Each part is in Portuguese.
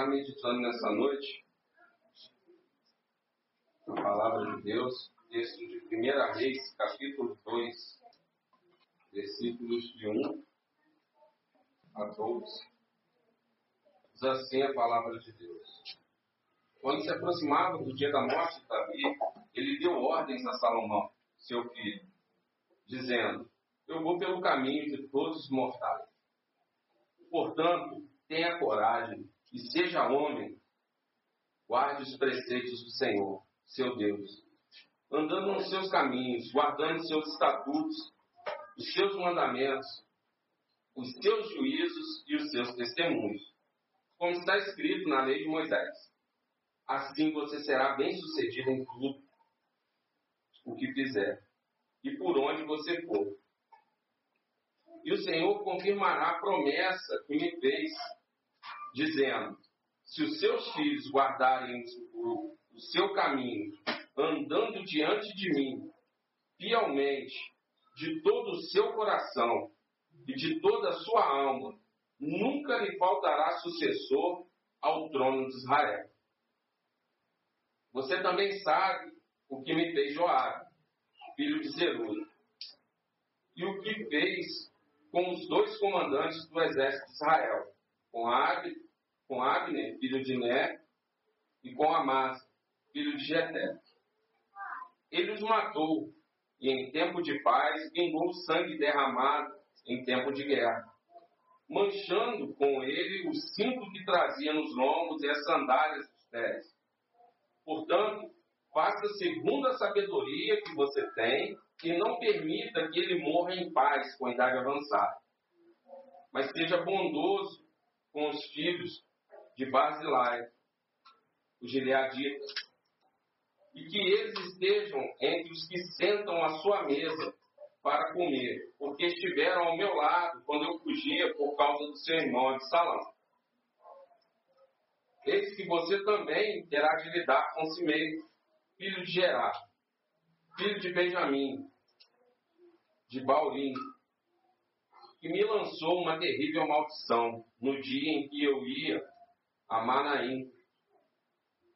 estar meditando nessa noite a palavra de Deus, texto de 1 Reis, capítulo 2, versículos de 1 a 12. Diz assim a palavra de Deus. Quando se aproximava do dia da morte de Davi, ele deu ordens a Salomão, seu filho, dizendo: Eu vou pelo caminho de todos os mortais. Portanto, tenha coragem e seja homem, guarde os preceitos do Senhor, seu Deus, andando nos seus caminhos, guardando seus estatutos, os seus mandamentos, os seus juízos e os seus testemunhos, como está escrito na lei de Moisés. Assim você será bem-sucedido em tudo o que fizer e por onde você for. E o Senhor confirmará a promessa que me fez, dizendo: Se os seus filhos guardarem o, seu caminho, andando diante de mim, fielmente, de todo o seu coração e de toda a sua alma, nunca lhe faltará sucessor ao trono de Israel. Você também sabe o que me fez Joabe, filho de Zeruia, e o que fez com os dois comandantes do exército de Israel, com, Ab, com Abner, filho de Ner, e com Amasa, filho de Jeté. Ele os matou, e em tempo de paz vingou o sangue derramado em tempo de guerra, manchando com ele o cinto que trazia nos lombos e as sandálias dos pés. Portanto, faça segundo a sabedoria que você tem que não permita que ele morra em paz com a idade avançada, mas seja bondoso com os filhos de Basilai, os gileaditas, e que eles estejam entre os que sentam à sua mesa para comer, porque estiveram ao meu lado quando eu fugia por causa do seu irmão Absalão. Eis que você também terá de lidar com Simei, filho de Gerá, filho de Benjamim, de Baurim, que me lançou uma terrível maldição no dia em que eu ia a Manaim.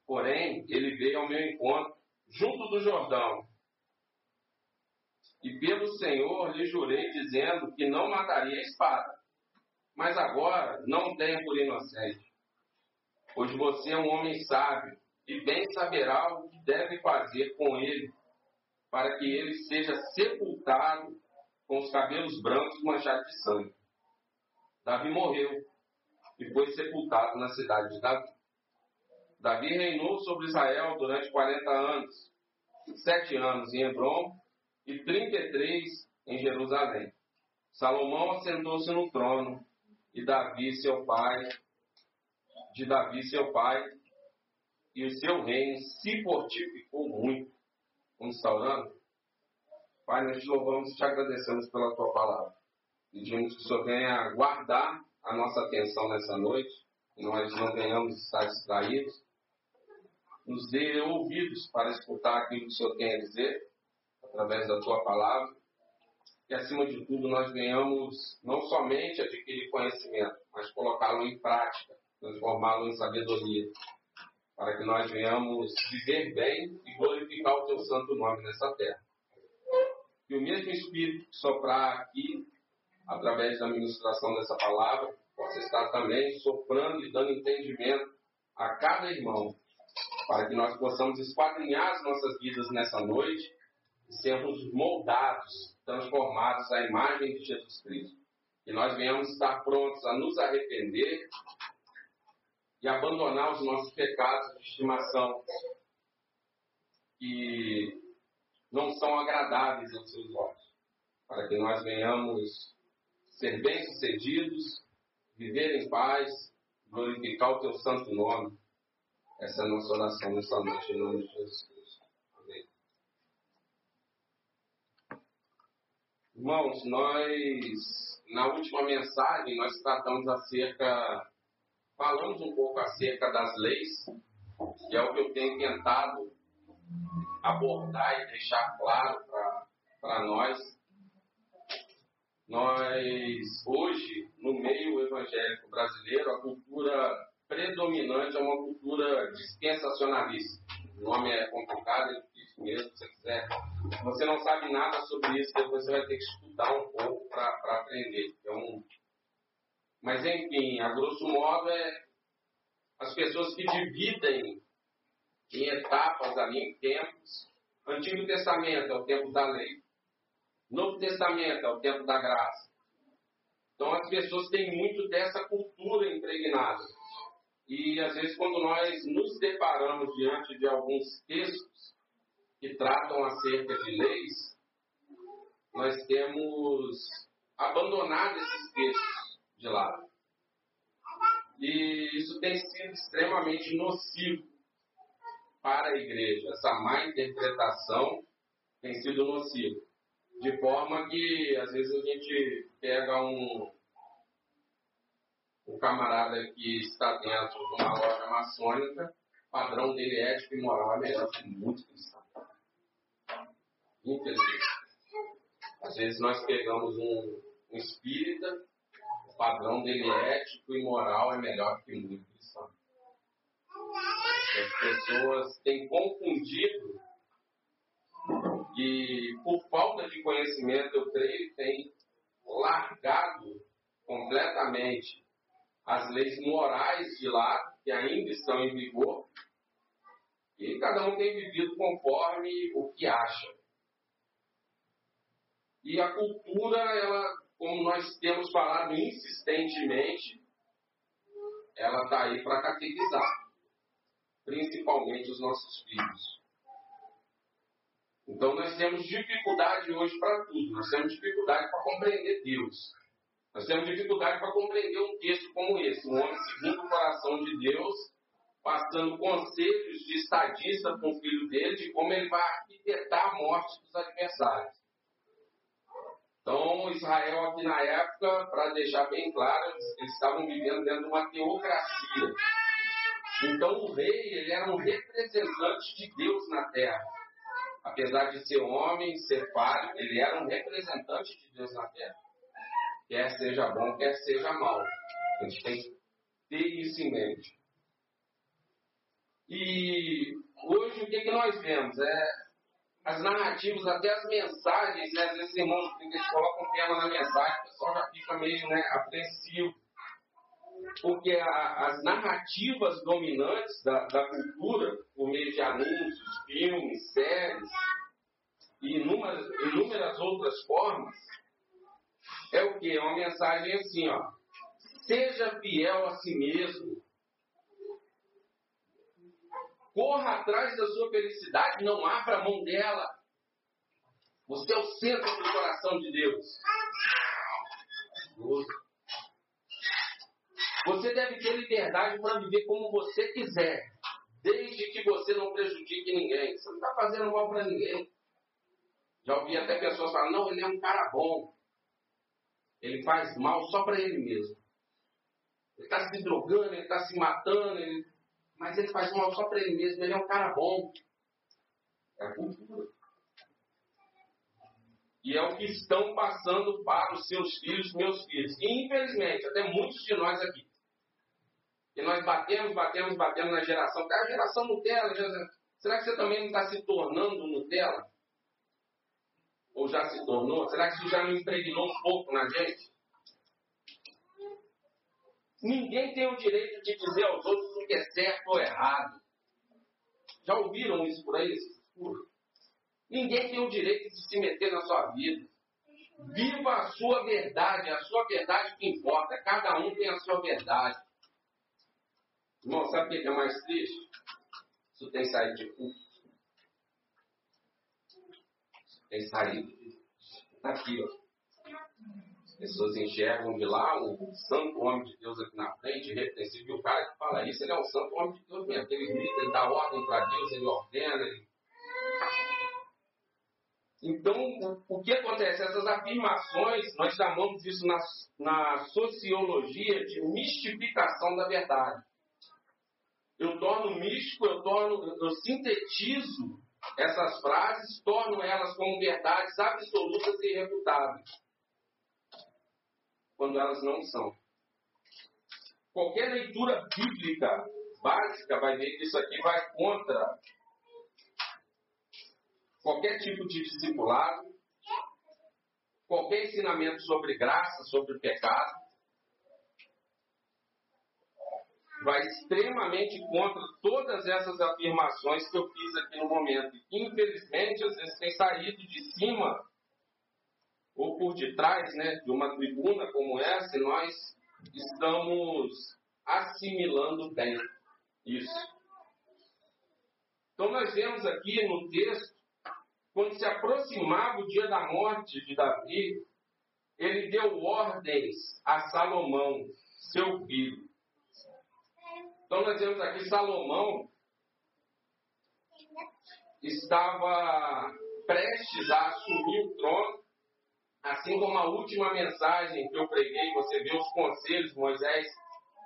Porém, ele veio ao meu encontro, junto do Jordão. E pelo Senhor lhe jurei, dizendo que não mataria a espada. Mas agora não tenha por inocente, pois você é um homem sábio e bem saberá o que deve fazer com ele, para que ele seja sepultado com os cabelos brancos manchados de sangue. Davi morreu e foi sepultado na cidade de Davi. Davi reinou sobre Israel durante 40 anos, sete anos em Hebron e 33 em Jerusalém. Salomão assentou-se no trono e Davi, seu pai, de Davi, seu pai, e o seu reino se fortificou muito. Vamos estar orando? Pai, nós te louvamos e te agradecemos pela tua palavra. Pedimos que o Senhor venha guardar a nossa atenção nessa noite, que nós não venhamos estar distraídos. Nos dê ouvidos para escutar aquilo que o Senhor tem a dizer, através da tua palavra. E, acima de tudo, nós venhamos não somente adquirir conhecimento, mas colocá-lo em prática, transformá-lo em sabedoria, para que nós venhamos viver bem e glorificar o teu santo nome nessa terra que o mesmo Espírito que soprar aqui, através da ministração dessa palavra, possa estar também soprando e dando entendimento a cada irmão, para que nós possamos esquadrinhar as nossas vidas nessa noite e sermos moldados, transformados à imagem de Jesus Cristo. Que nós venhamos estar prontos a nos arrepender e abandonar os nossos pecados de estimação. E não são agradáveis aos seus olhos, para que nós venhamos ser bem-sucedidos, viver em paz, glorificar o teu santo nome. Essa é a nossa oração nessa noite, em nome de Jesus. Amém. Irmãos, nós, na última mensagem, nós tratamos acerca, falamos um pouco acerca das leis, que é o que eu tenho tentado abordar e deixar claro para nós. Nós, hoje, no meio evangélico brasileiro, a cultura predominante é uma cultura dispensacionalista. O nome é complicado, é difícil mesmo, se você quiser. Se você não sabe nada sobre isso, depois você vai ter que estudar um pouco para aprender. Um... Mas, enfim, a grosso modo, é as pessoas que dividem em etapas ali, em tempos. Antigo Testamento é o tempo da lei. Novo Testamento é o tempo da graça. Então as pessoas têm muito dessa cultura impregnada. E às vezes quando nós nos deparamos diante de alguns textos que tratam acerca de leis, nós temos abandonado esses textos de lado. E isso tem sido extremamente nocivo para a igreja. Essa má interpretação tem sido nociva. De forma que, às vezes, a gente pega um, um camarada que está dentro de uma loja maçônica, padrão dele ético e moral é melhor que muito cristão. Infelizmente. Às vezes nós pegamos um, um espírita, o padrão dele ético e moral é melhor que muito cristão. As pessoas têm confundido e, por falta de conhecimento, eu creio, têm largado completamente as leis morais de lá, que ainda estão em vigor, e cada um tem vivido conforme o que acha. E a cultura, ela, como nós temos falado insistentemente, ela está aí para catequizar principalmente os nossos filhos. Então nós temos dificuldade hoje para tudo. Nós temos dificuldade para compreender Deus. Nós temos dificuldade para compreender um texto como esse, um homem segundo o coração de Deus, passando conselhos de estadista com o filho dele de como ele vai arquitetar a morte dos adversários. Então, Israel aqui na época, para deixar bem claro, eles estavam vivendo dentro de uma teocracia. Então o rei ele era um representante de Deus na terra. Apesar de ser homem, ser pai, ele era um representante de Deus na terra. Quer seja bom, quer seja mal. A gente tem que ter isso em mente. E hoje o que, que nós vemos? É as narrativas, até as mensagens, né? Às vezes irmãos eles colocam tema na mensagem, o pessoal já fica meio né, apreensivo porque a, as narrativas dominantes da, da, cultura, por meio de anúncios, filmes, séries e inúmeras, inúmeras outras formas, é o que? É uma mensagem assim, ó. Seja fiel a si mesmo. Corra atrás da sua felicidade, não abra a mão dela. Você é o centro do coração de Deus. Você deve ter liberdade para viver como você quiser, desde que você não prejudique ninguém. Você não está fazendo mal para ninguém. Já ouvi até pessoas falar: não, ele é um cara bom. Ele faz mal só para ele mesmo. Ele está se drogando, ele está se matando, ele... mas ele faz mal só para ele mesmo. Ele é um cara bom. É a cultura. E é o que estão passando para os seus filhos, meus filhos. E infelizmente, até muitos de nós aqui, e nós batemos, batemos, batemos na geração. Cara, geração Nutella. Geração... Será que você também não está se tornando Nutella? Ou já se tornou? Será que isso já não impregnou um pouco na gente? Ninguém tem o direito de dizer aos outros o que é certo ou errado. Já ouviram isso por aí? Ninguém tem o direito de se meter na sua vida. Viva a sua verdade, a sua verdade que importa. Cada um tem a sua verdade. Irmão, sabe o que é mais triste? Isso tem saído de culto. Tem saído de... Tá aqui, ó. As pessoas enxergam de lá o santo homem de Deus aqui na frente, irrepreensível. O cara que fala isso, ele é um santo homem de Deus mesmo. Ele grita, ele dá ordem para Deus, ele ordena, ele... Então, o que acontece? Essas afirmações, nós chamamos isso na, na sociologia de mistificação da verdade eu torno místico, eu torno, eu sintetizo essas frases, torno elas como verdades absolutas e irrefutáveis. quando elas não são. Qualquer leitura bíblica básica vai ver que isso aqui vai contra qualquer tipo de discipulado, qualquer ensinamento sobre graça, sobre pecado, vai extremamente contra todas essas afirmações que eu fiz aqui no momento. Infelizmente, às vezes tem saído de cima ou por detrás né, de uma tribuna como essa, e nós estamos assimilando bem isso. Então, nós vemos aqui no texto, quando se aproximava o dia da morte de Davi, ele deu ordens a Salomão, seu filho. Então, nós vemos aqui Salomão estava prestes a assumir o trono Assim como a última mensagem que eu preguei, você vê os conselhos, Moisés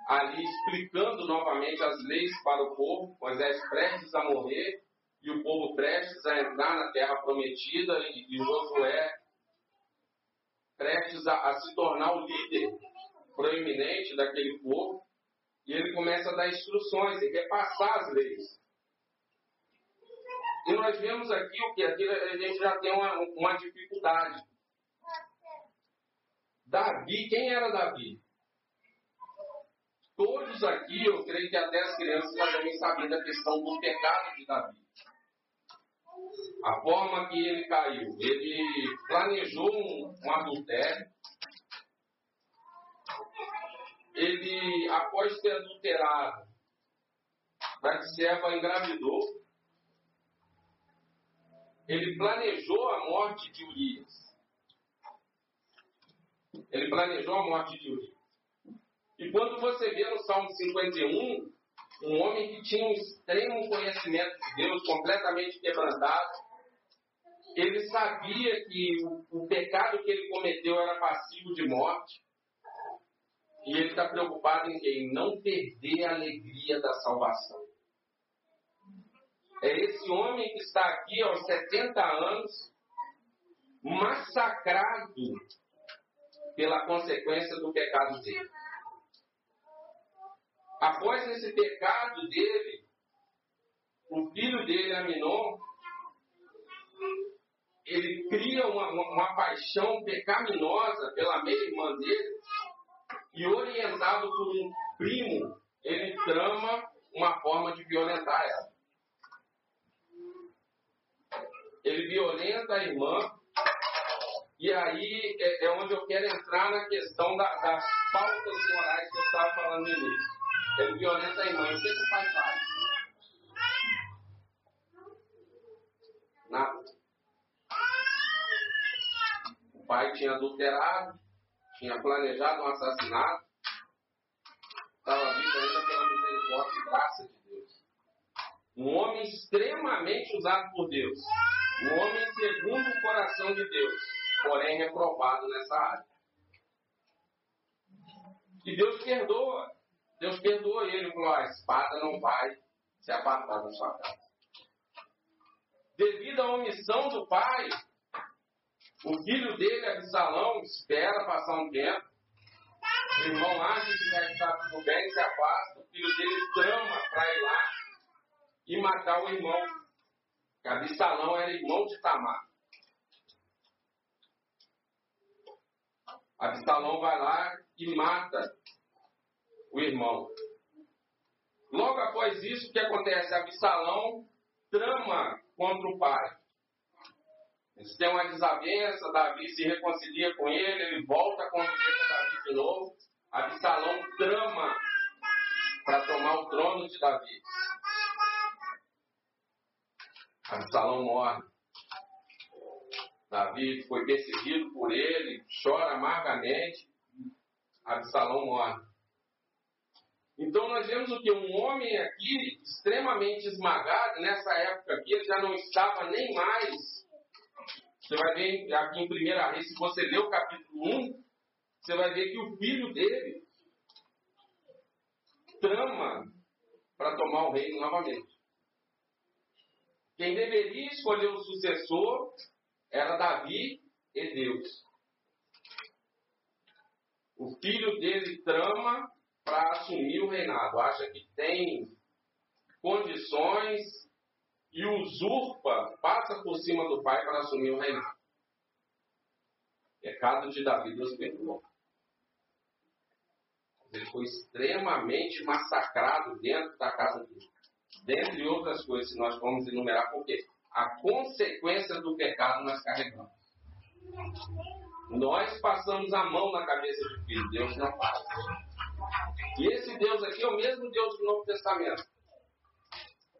ali explicando novamente as leis para o povo, Moisés prestes a morrer e o povo prestes a entrar na terra prometida e, e Josué prestes a, a se tornar o líder proeminente daquele povo. E ele começa a dar instruções e repassar as leis. E nós vemos aqui o que? Aqui a gente já tem uma, uma dificuldade. Davi, quem era Davi? Todos aqui, eu creio que até as crianças já devem saber da questão do pecado de Davi. A forma que ele caiu. Ele planejou um, um adultério. Ele, após ter adulterado, Batseba engravidou. Ele planejou a morte de Urias. Ele planejou a morte de Urias. E quando você vê no Salmo 51, um homem que tinha um extremo conhecimento de Deus, completamente quebrantado, ele sabia que o, o pecado que ele cometeu era passivo de morte. E ele está preocupado em quem? Não perder a alegria da salvação. É esse homem que está aqui aos 70 anos, massacrado pela consequência do pecado dele. Após esse pecado dele, o filho dele, Aminon, ele cria uma, uma, uma paixão pecaminosa pela meia-irmã dele e, orientado por um primo, ele trama uma forma de violentar ela. Ele violenta a irmã e aí é, é, onde eu quero entrar na questão da, das pautas morais que eu estava falando no início. Ele violenta a irmã. O que, o pai faz? Nada. O pai tinha adulterado, tinha planejado um assassinato, estava vivo ainda pela misericórdia e graça de Deus. Um homem extremamente usado por Deus. Um homem segundo o coração de Deus porém reprovado nessa área. E Deus perdoa. Deus perdoa ele. Falou: a espada não vai se apartar da sua casa. Devido à omissão do pai, o filho dele, Absalão, espera passar um tempo. O irmão acha que vai estar tudo bem, se afasta. O filho dele trama para ir lá e matar o irmão. Absalão era irmão de Tamar. Absalão vai lá e mata o irmão. Logo após isso, o que acontece? Absalão trama contra o pai. Eles têm uma desavença, Davi se reconcilia com ele, ele volta a conviver com Davi de novo. Absalão trama para tomar o trono de Davi. Absalão morre. Davi foi perseguido por ele, chora amargamente, Absalão morre. Então nós vemos o que? Um homem aqui extremamente esmagado, nessa época aqui, ele já não estava nem mais. Você vai ver aqui em primeira vez, se você ler o capítulo 1, você vai ver que o filho dele trama para tomar o reino novamente. Quem deveria escolher o sucessor era Davi e Deus. O filho dele trama para assumir o reinado, acha que tem condições e usurpa, passa por cima do pai para assumir o reinado. Pecado de Davi, Deus perdoou. Ele foi extremamente massacrado dentro da casa dele. Dentre outras coisas, nós vamos enumerar, porque a consequência do pecado nós carregamos. Nós passamos a mão na cabeça do filho, Deus não faz. E esse Deus aqui é o mesmo Deus do Novo Testamento.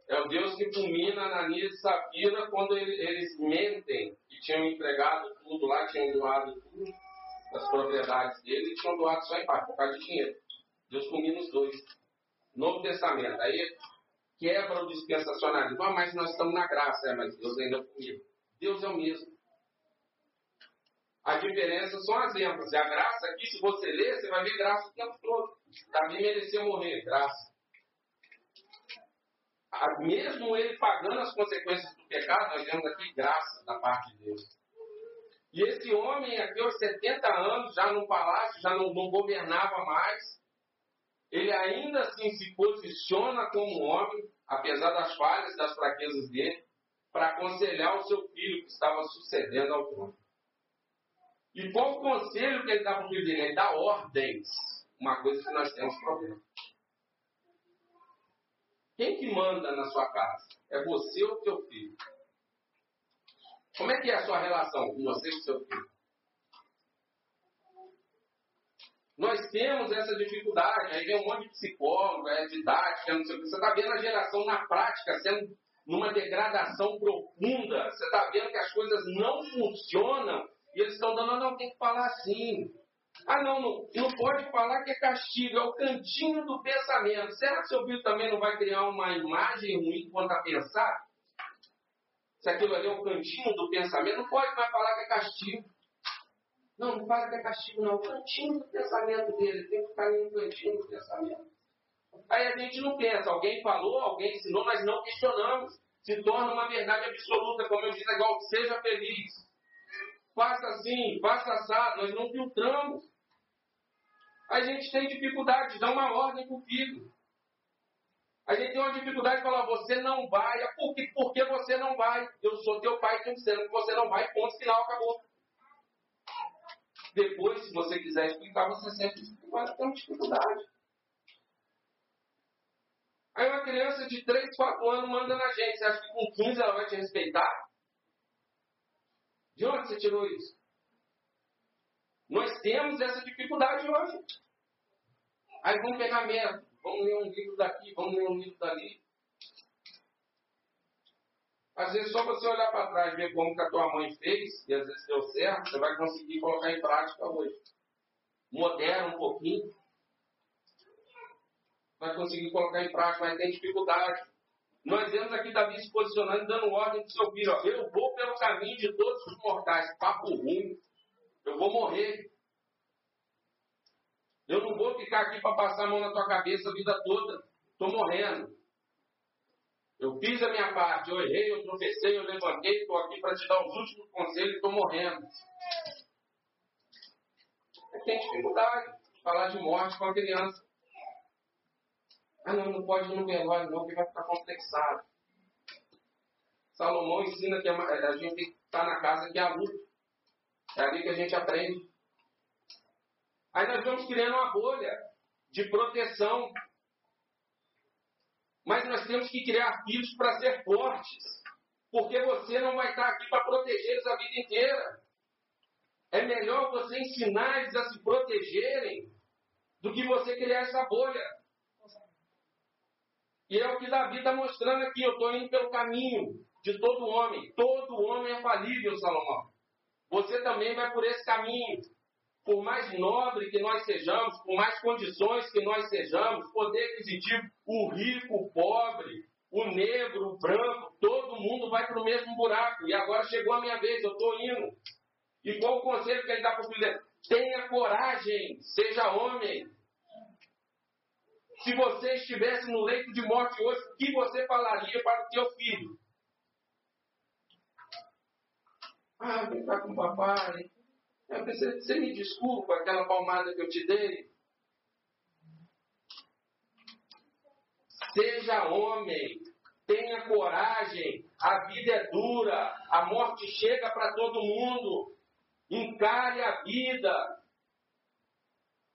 É o Deus que fulmina Ananias e Safira quando eles mentem que tinham entregado tudo lá, tinham doado tudo das propriedades dele e tinham doado só em parte, por causa de dinheiro. Deus fulmina os dois. Novo Testamento. Aí quebra o dispensacionalismo. Ah, mas nós estamos na graça, é, mas Deus ainda fulmina. Deus é o mesmo. A diferença são as ênfases. A graça aqui, se você ler, você vai ver graça o tempo todo. Davi mereceu morrer, graça. Mesmo ele pagando as consequências do pecado, nós vemos aqui graça da parte de Deus. E esse homem aqui, aos 70 anos, já no palácio, já não, não governava mais, ele ainda assim se posiciona como homem, apesar das falhas, das fraquezas dele, para aconselhar o seu filho que estava sucedendo ao trono. E qual o conselho que ele dá para o filho dele? Ele dá ordens. Uma coisa que nós temos problema. Quem que manda na sua casa? É você ou teu filho? Como é que é a sua relação com você e seu filho? Nós temos essa dificuldade, aí vem um monte de psicólogo, é didática, não sei o que. Você está vendo a geração na prática sendo numa degradação profunda. Você está vendo que as coisas não funcionam e eles estão dando, não, tem que falar assim. Ah, não, não, não pode falar que é castigo, é o cantinho do pensamento. Será que seu filho também não vai criar uma imagem ruim quanto a pensar? Se aquilo ali é o cantinho do pensamento, não pode mais falar que é castigo. Não, não fala que é castigo, não. O cantinho do pensamento dele tem que ficar ali no cantinho do pensamento. Aí a gente não pensa, alguém falou, alguém ensinou, nós não questionamos. Se torna uma verdade absoluta, como eu disse, é igual seja feliz faça assim, faça assado, nós não filtramos. A gente tem dificuldade de dar uma ordem para o filho. A gente tem uma dificuldade de falar, você não vai, por que, por que você não vai? Eu sou teu pai te dizendo que você não vai, ponto final, acabou. Depois, se você quiser explicar, você sempre mas tem dificuldade. Aí uma criança de 3, 4 anos manda na gente. Você acha que com 15 ela vai te respeitar? De onde você tirou isso? Nós temos essa dificuldade hoje. Aí vamos pegar método, vamos ler um livro daqui, vamos ler um livro dali. Às vezes só você olhar para trás e ver como que a tua mãe fez, e às vezes deu certo, você vai conseguir colocar em prática hoje. Modera um pouquinho. Vai conseguir colocar em prática, mas tem dificuldade. Nós vemos aqui Davi se posicionando, dando ordem para seu filho: ó, eu vou pelo caminho de todos os mortais, papo ruim, eu vou morrer. Eu não vou ficar aqui para passar a mão na tua cabeça a vida toda, estou morrendo. Eu fiz a minha parte, eu errei, eu tropecei, eu levantei, estou aqui para te dar os últimos conselhos estou morrendo. É tem dificuldade de falar de morte com a criança. Ah, não, não pode ir no velório, não, que vai ficar complexado. Salomão ensina que a, gente tem que estar na casa que é a luta. É ali que a gente aprende. Aí nós vamos criando uma bolha de proteção. Mas nós temos que criar filhos para ser fortes. Porque você não vai estar aqui para proteger eles a vida inteira. É melhor você ensinar eles a se protegerem do que você criar essa bolha. E é o que Davi está mostrando aqui. Eu estou indo pelo caminho de todo homem. Todo homem é falível, Salomão. Você também vai por esse caminho. Por mais nobre que nós sejamos, por mais condições que nós sejamos, poder aquisitivo, o rico, o pobre, o negro, o branco, todo mundo vai para o mesmo buraco. E agora chegou a minha vez, eu estou indo. E qual o conselho que ele dá para o filho Tenha coragem, seja homem. Se você estivesse no leito de morte hoje, o que você falaria para o teu filho? Ah, vem cá com o papai. Eu pensei, você me desculpa aquela palmada que eu te dei? Seja homem, tenha coragem, a vida é dura, a morte chega para todo mundo. Encare a vida.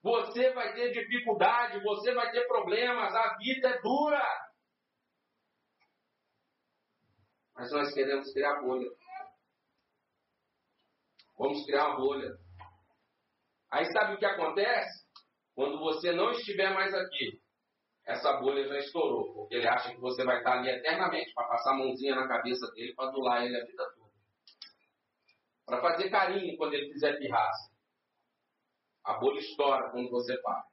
Você vai ter dificuldade, você vai ter problemas, a vida é dura. Mas nós queremos criar bolha. Vamos criar uma bolha. Aí sabe o que acontece? Quando você não estiver mais aqui, essa bolha já estourou, porque ele acha que você vai estar ali eternamente para passar a mãozinha na cabeça dele para adular ele a vida toda. Para fazer carinho quando ele fizer pirraça. A bolha estoura quando você para.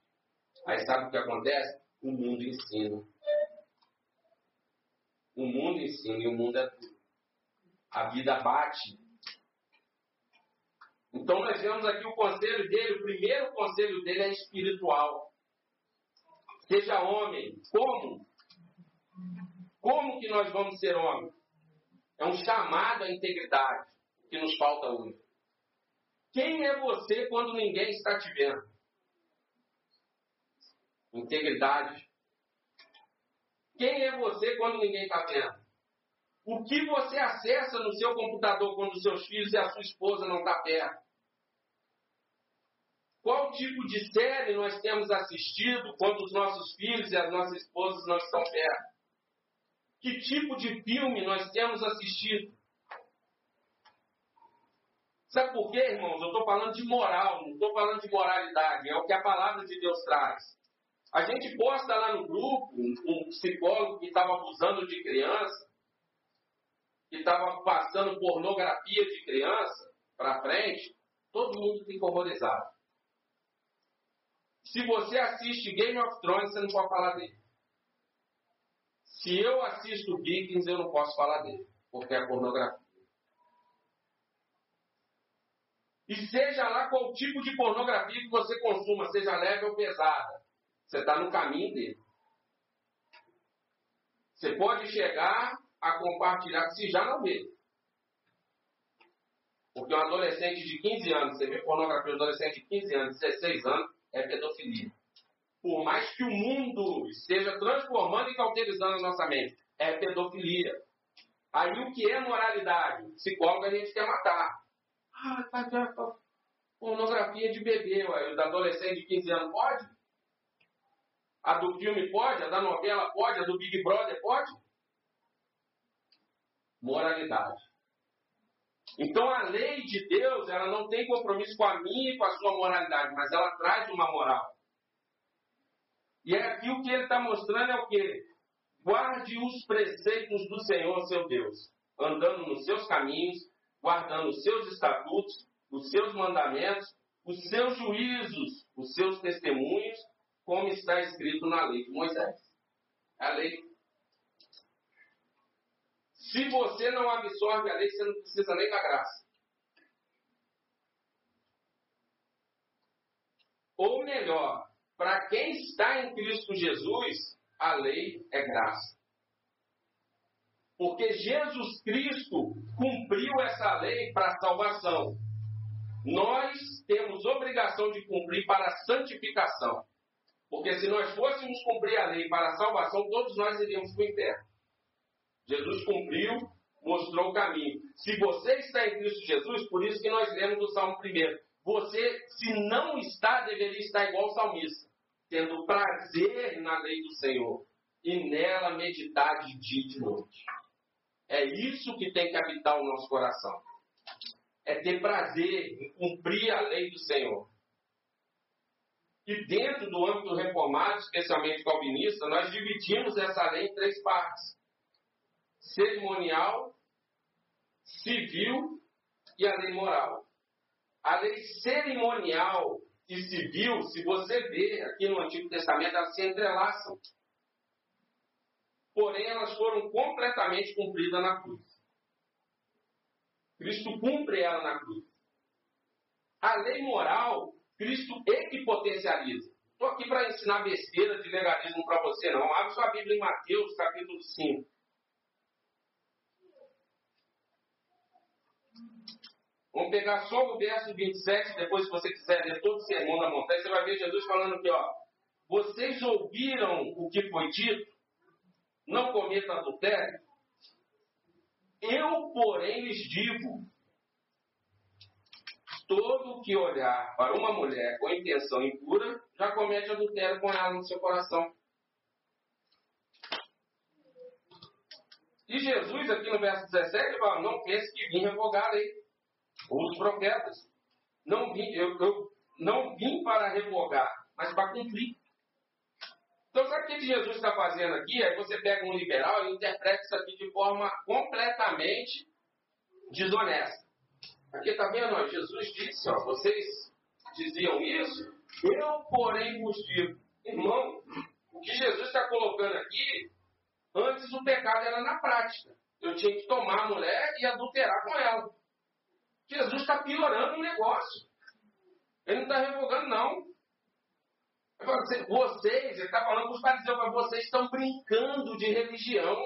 Aí sabe o que acontece? O mundo ensina. O mundo ensina e o mundo é tudo. A vida bate então nós vemos aqui o conselho dele, o primeiro conselho dele é espiritual. Seja homem. Como? Como que nós vamos ser homem? É um chamado à integridade que nos falta hoje. Quem é você quando ninguém está te vendo? Integridade. Quem é você quando ninguém está vendo? O que você acessa no seu computador quando seus filhos e a sua esposa não estão tá perto? Qual tipo de série nós temos assistido quando os nossos filhos e as nossas esposas não estão perto? Que tipo de filme nós temos assistido? Sabe por quê, irmãos? Eu estou falando de moral, não estou falando de moralidade. É o que a palavra de Deus traz. A gente posta lá no grupo um, psicólogo que estava abusando de criança, que estava passando pornografia de criança para frente. Todo mundo fica horrorizado. Se você assiste Game of Thrones, você não pode falar dele. Se eu assisto Vikings, eu não posso falar dele, porque é pornografia. E seja lá qual tipo de pornografia que você consuma, seja leve ou pesada, você está no caminho dele. Você pode chegar a compartilhar, se já não vê. Porque um adolescente de 15 anos, você vê pornografia, um adolescente de 15 anos, 16 anos, é pedofilia. Por mais que o mundo esteja transformando e cauterizando a nossa mente, é pedofilia. Aí o que é moralidade? Psicólogo a gente quer matar. Ah, tá, tá. Pornografia de bebê, ué. da adolescente de 15 anos pode? A do filme pode? A da novela pode? A do Big Brother pode? Moralidade. Então a lei de Deus, ela não tem compromisso com a minha e com a sua moralidade, mas ela traz uma moral. E é aqui o que ele está mostrando é o que? Guarde os preceitos do Senhor, seu Deus, andando nos seus caminhos, guardando os seus estatutos, os seus mandamentos, os seus juízos, os seus testemunhos, como está escrito na lei de Moisés. É a lei se você não absorve a lei, você não precisa nem da graça. Ou melhor, para quem está em Cristo Jesus, a lei é graça. Porque Jesus Cristo cumpriu essa lei para a salvação. Nós temos obrigação de cumprir para a santificação. Porque se nós fôssemos cumprir a lei para a salvação, todos nós iríamos para o inferno. Jesus cumpriu, mostrou o caminho. Se você está em Cristo Jesus, por isso que nós lemos do Salmo primeiro. Você, se não está, deveria estar igual ao salmista, tendo prazer na lei do Senhor e nela meditar de dia e de noite. É isso que tem que habitar o nosso coração. É ter prazer em cumprir a lei do Senhor. E dentro do âmbito reformado, especialmente calvinista, nós dividimos essa lei em três partes cerimonial, civil e a lei moral. A lei cerimonial e civil, se você vê aqui no Antigo Testamento, elas se entrelaçam. Porém, elas foram completamente cumpridas na cruz. Cristo cumpre ela na cruz. A lei moral, Cristo é que potencializa. Estou aqui para ensinar besteira de legalismo para você, não. Abre sua Bíblia em Mateus, capítulo 5. Vamos pegar só o verso 27, depois, se você quiser ler todo o sermão da montanha, você vai ver Jesus falando aqui, ó. Vocês ouviram o que foi dito? Não cometa adultério. Eu, porém, lhes digo: todo que olhar para uma mulher com intenção impura já comete adultério com ela no seu coração. E Jesus, aqui no verso 17, fala: Não pense que vim revogar a lei ou os profetas. Não vim, eu, eu não vim para revogar, mas para cumprir. Então, sabe o que Jesus está fazendo aqui? Aí você pega um liberal e interpreta isso aqui de forma completamente desonesta. Aqui está vendo? Jesus disse, ó, vocês diziam isso, eu, porém, vos digo. Irmão, o que Jesus está colocando aqui, antes o pecado era na prática. Eu tinha que tomar a mulher e adulterar com ela. Jesus está piorando o negócio. Ele não está revogando, não. Vocês, ele está falando para os fariseus, mas vocês estão brincando de religião.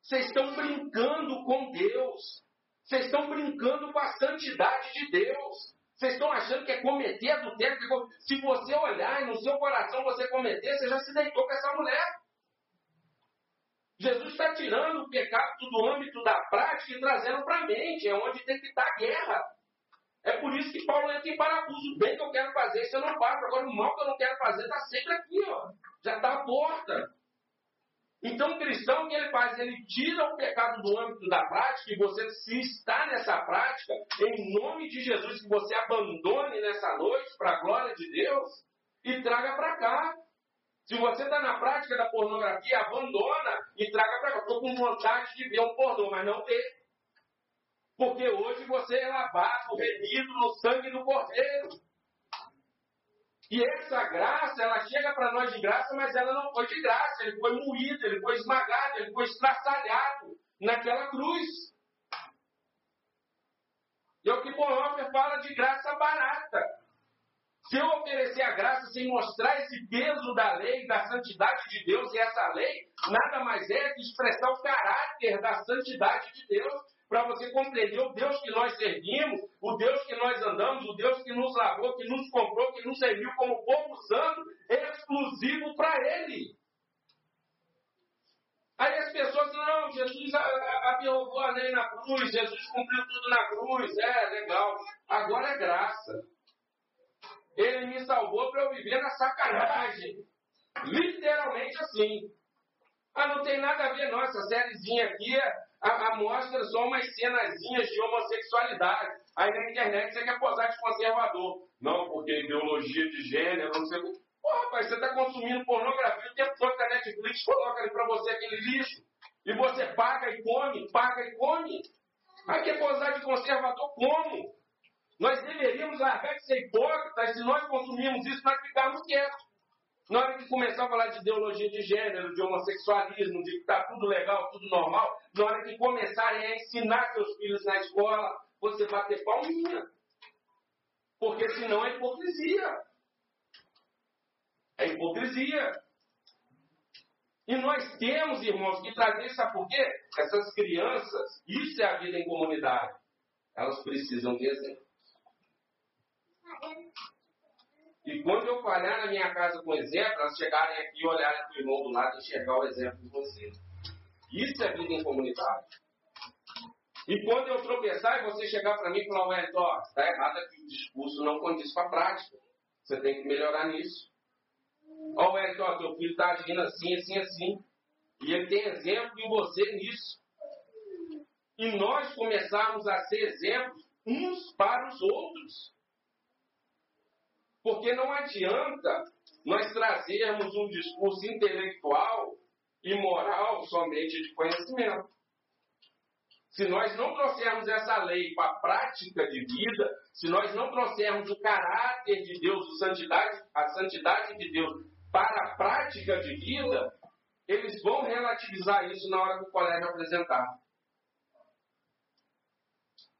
Vocês estão brincando com Deus. Vocês estão brincando com a santidade de Deus. Vocês estão achando que é cometer adultério. Se você olhar e no seu coração você cometer, você já se deitou com essa mulher. Jesus está tirando o pecado do âmbito da prática e trazendo para a mente, é onde tem que estar a guerra. É por isso que Paulo entra em parafuso. O bem que eu quero fazer, isso eu não faço. Agora, o mal que eu não quero fazer está sempre aqui, ó. Já está à porta. Então, o cristão, o que ele faz? Ele tira o pecado do âmbito da prática e você, se está nessa prática, em nome de Jesus, que você abandone nessa noite para a glória de Deus e traga para cá. Se você está na prática da pornografia, abandona e traga para cá. Estou com vontade de ver um pornô, mas não vê. Porque hoje você é lavado, remido no sangue do Cordeiro. E essa graça, ela chega para nós de graça, mas ela não foi de graça. Ele foi moído, ele foi esmagado, ele foi estraçalhado naquela cruz. E é o que Bonhoeffer fala de graça barata. Se eu oferecer a graça sem mostrar esse peso da lei, da santidade de Deus, e essa lei nada mais é que expressar o caráter da santidade de Deus, para você compreender o Deus que nós servimos, o Deus que nós andamos, o Deus que nos lavou, que nos comprou, que nos serviu como povo santo, exclusivo para Ele. Aí as pessoas dizem, não, Jesus abiogou a lei na cruz, Jesus cumpriu tudo na cruz, é legal. Agora é graça. Ele me salvou para eu viver na sacanagem. Literalmente assim. Ah, não tem nada a ver, não. Essa sériezinha aqui é, a, a mostra só umas cenazinhas de homossexualidade. Aí na internet você quer posar de conservador. Não, porque ideologia de gênero, não sei o que. Pô, rapaz, você está consumindo pornografia o tempo todo que a Netflix coloca ali para você aquele lixo. E você paga e come, paga e come. Aí quer posar de conservador como? Nós deveríamos largar de ser hipócritas se nós consumirmos isso, nós ficarmos quietos. Na hora que começar a falar de ideologia de gênero, de homossexualismo, de que está tudo legal, tudo normal, na hora que começarem a ensinar seus filhos na escola, você bater palminha. Porque senão é hipocrisia. É hipocrisia. E nós temos, irmãos, que trazer, sabe por quê? Essas crianças, isso é a vida em comunidade. Elas precisam de exemplo. E quando eu falhar na minha casa com exemplo, elas chegarem aqui e olharem para o irmão do lado e enxergar o exemplo de você. Isso é vida em comunidade. E quando eu tropeçar e você chegar para mim e falar, ué, ó, está errado aqui, o discurso não condiz com a prática. Você tem que melhorar nisso. Ó, ué, ó, teu filho está agindo assim, assim, assim. E ele tem exemplo em você nisso. E nós começarmos a ser exemplos uns para os outros. Porque não adianta nós trazermos um discurso intelectual e moral somente de conhecimento. Se nós não trouxermos essa lei para a prática de vida, se nós não trouxermos o caráter de Deus, santidade, a santidade de Deus para a prática de vida, eles vão relativizar isso na hora que o colégio apresentar.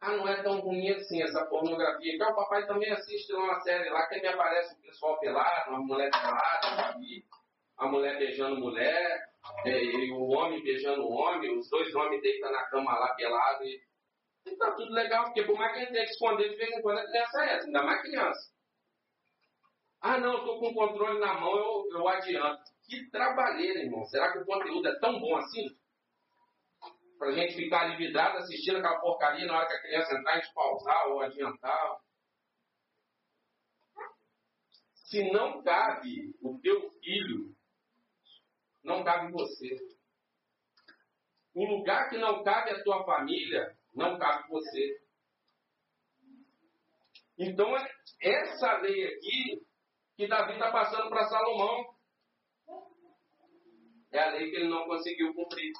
Ah, não é tão ruim assim essa pornografia. Então, o papai também assiste uma série lá que me aparece o pessoal pelado, uma mulher pelada, a mulher beijando mulher, é, e o homem beijando o homem, os dois homens deitam na cama lá pelado e E tá tudo legal, porque por mais que a gente tenha que esconder de vez em quando a criança é essa, ainda mais criança. Ah, não, eu estou com o controle na mão, eu, eu adianto. Que trabalheira, irmão. Será que o conteúdo é tão bom assim? Pra gente ficar ali vidrado assistindo aquela porcaria na hora que a criança entrar e pausar ou adiantar. Se não cabe o teu filho, não cabe você. O lugar que não cabe a tua família, não cabe você. Então, essa lei aqui, que Davi está passando para Salomão, é a lei que ele não conseguiu cumprir.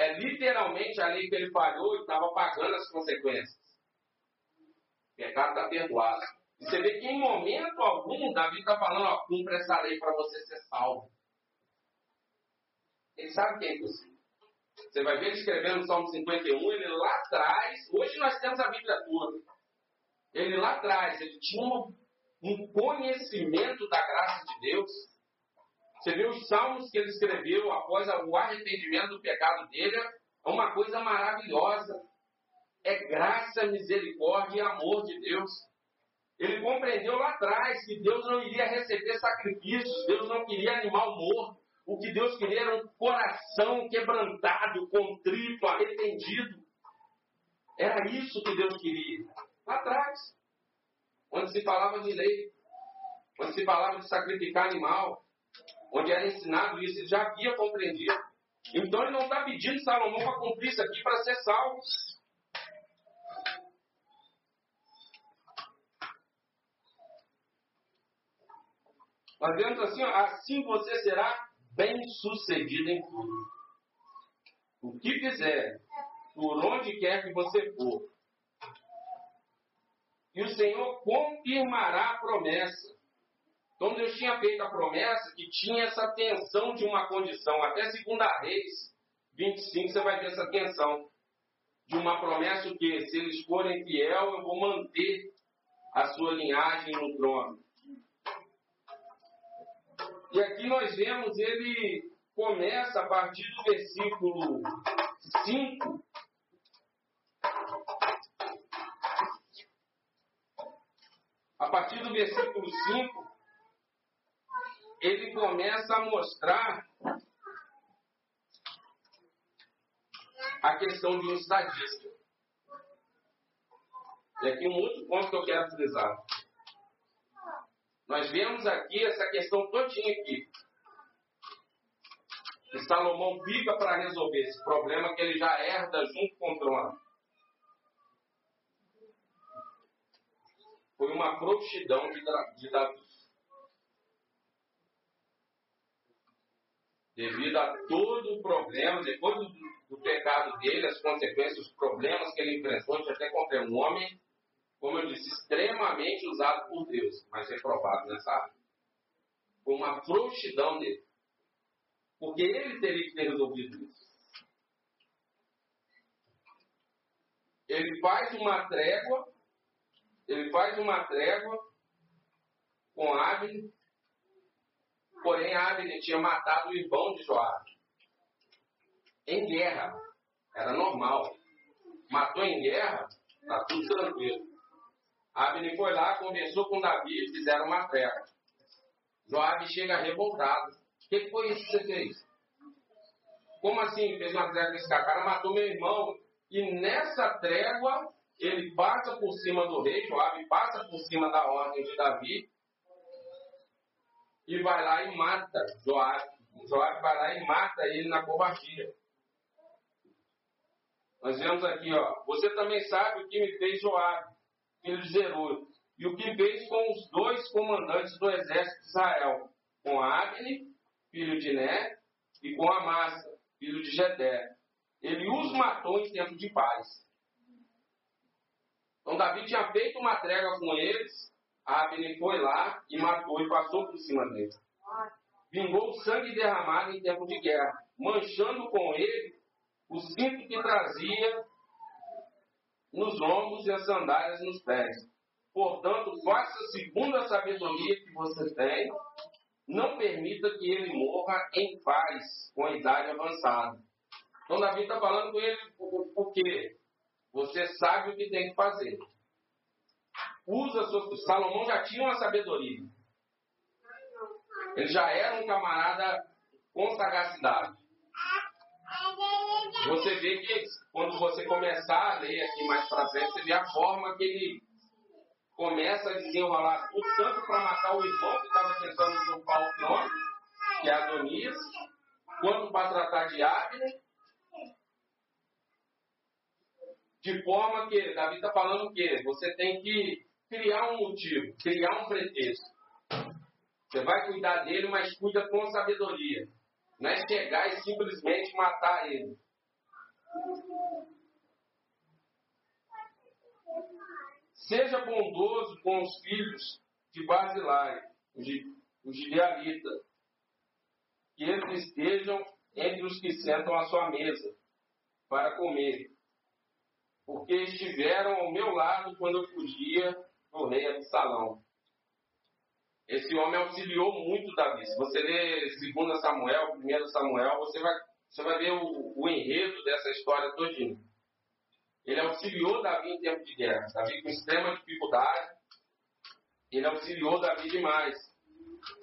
É literalmente a lei que ele falhou e estava pagando as consequências. O pecado está perdoado. E você vê que em momento algum Davi está falando, ó, cumpra essa lei para você ser salvo. Ele sabe que é impossível. Você vai ver ele escrevendo no Salmo 51, ele lá atrás, hoje nós temos a Bíblia toda. Ele lá atrás, ele tinha um, um conhecimento da graça de Deus. Você vê os salmos que ele escreveu após o arrependimento do pecado dele, é uma coisa maravilhosa. É graça, misericórdia e amor de Deus. Ele compreendeu lá atrás que Deus não iria receber sacrifícios, Deus não queria animal morto. O que Deus queria era um coração quebrantado, contrito, arrependido. Era isso que Deus queria. Lá atrás, onde se falava de lei, onde se falava de sacrificar animal, onde era ensinado isso, ele já havia compreendido. Então ele não está pedindo Salomão para cumprir isso aqui para ser salvo. Nós vemos assim, assim você será bem sucedido em tudo. O que fizer, por onde quer que você for, e o Senhor confirmará a promessa. Então Deus tinha feito a promessa que tinha essa tensão de uma condição. Até segunda Reis 25 você vai ver essa tensão. De uma promessa que se eles forem fiel, eu vou manter a sua linhagem no trono. E aqui nós vemos ele começa a partir do versículo 5. A partir do versículo 5, ele começa a mostrar a questão de um estadista. E aqui um outro ponto que eu quero frisar. Nós vemos aqui essa questão todinha aqui. Que Salomão fica para resolver esse problema que ele já herda junto com o trono. Foi uma prontidão de Davi. Devido a todo o problema, depois do, do pecado dele, as consequências, os problemas que ele enfrentou, a gente até contra um homem como eu disse, extremamente usado por Deus, mas reprovado nessa área. Foi uma frouxidão dele. Porque ele teria que ter resolvido isso. Ele faz uma trégua, ele faz uma trégua com Abner, porém Abner tinha matado o irmão de Joabe. Em guerra. Era normal. Matou em guerra, está tudo tranquilo. Abner foi lá, conversou com Davi, fizeram uma trégua. Joabe chega revoltado. O que foi isso que você fez? Como assim fez uma trégua com esse cara matou meu irmão. E nessa trégua, ele passa por cima do rei, Joabe passa por cima da ordem de Davi e vai lá e mata Joabe. Joabe vai lá e mata ele na covardia. Nós vemos aqui, ó. Você também sabe o que me fez Joabe filho de Zeru, e o que fez com os dois comandantes do exército de Israel, com Abne, filho de Né, e com Amasa, filho de Gedé. Ele os matou em tempo de paz. Então Davi tinha feito uma trégua com eles, Abne foi lá e matou e passou por cima deles. Vingou o sangue derramado em tempo de guerra, manchando com ele o cinto que trazia nos ombros e as sandálias nos pés. Portanto, faça segundo a sabedoria que você tem, não permita que ele morra em paz com a idade avançada. Então Davi está falando com ele por quê? Você sabe o que tem que fazer. Usa. Salomão já tinha uma sabedoria. Ele já era um camarada com sagacidade. Você vê que quando você começar a ler aqui mais para frente, você vê a forma que ele começa a desenrolar tudo, tanto para matar o irmão que estava tentando usurpar o trono, que é Adonias, quanto para tratar de Abner. De forma que, Davi está falando o quê? Você tem que criar um motivo, criar um pretexto. Você vai cuidar dele, mas cuida com sabedoria. Não é chegar e simplesmente matar ele. Seja bondoso com os filhos de Basilai, os gilealitas, que eles estejam entre os que sentam à sua mesa para comer, porque estiveram ao meu lado quando eu fugia do rei Absalão. Esse homem auxiliou muito Davi. Se você ler 2 Samuel, 1 Samuel, você vai, você vai ver o, o enredo dessa história todinha. Ele auxiliou Davi em tempo de guerra. Davi com extrema dificuldade. Ele auxiliou Davi demais.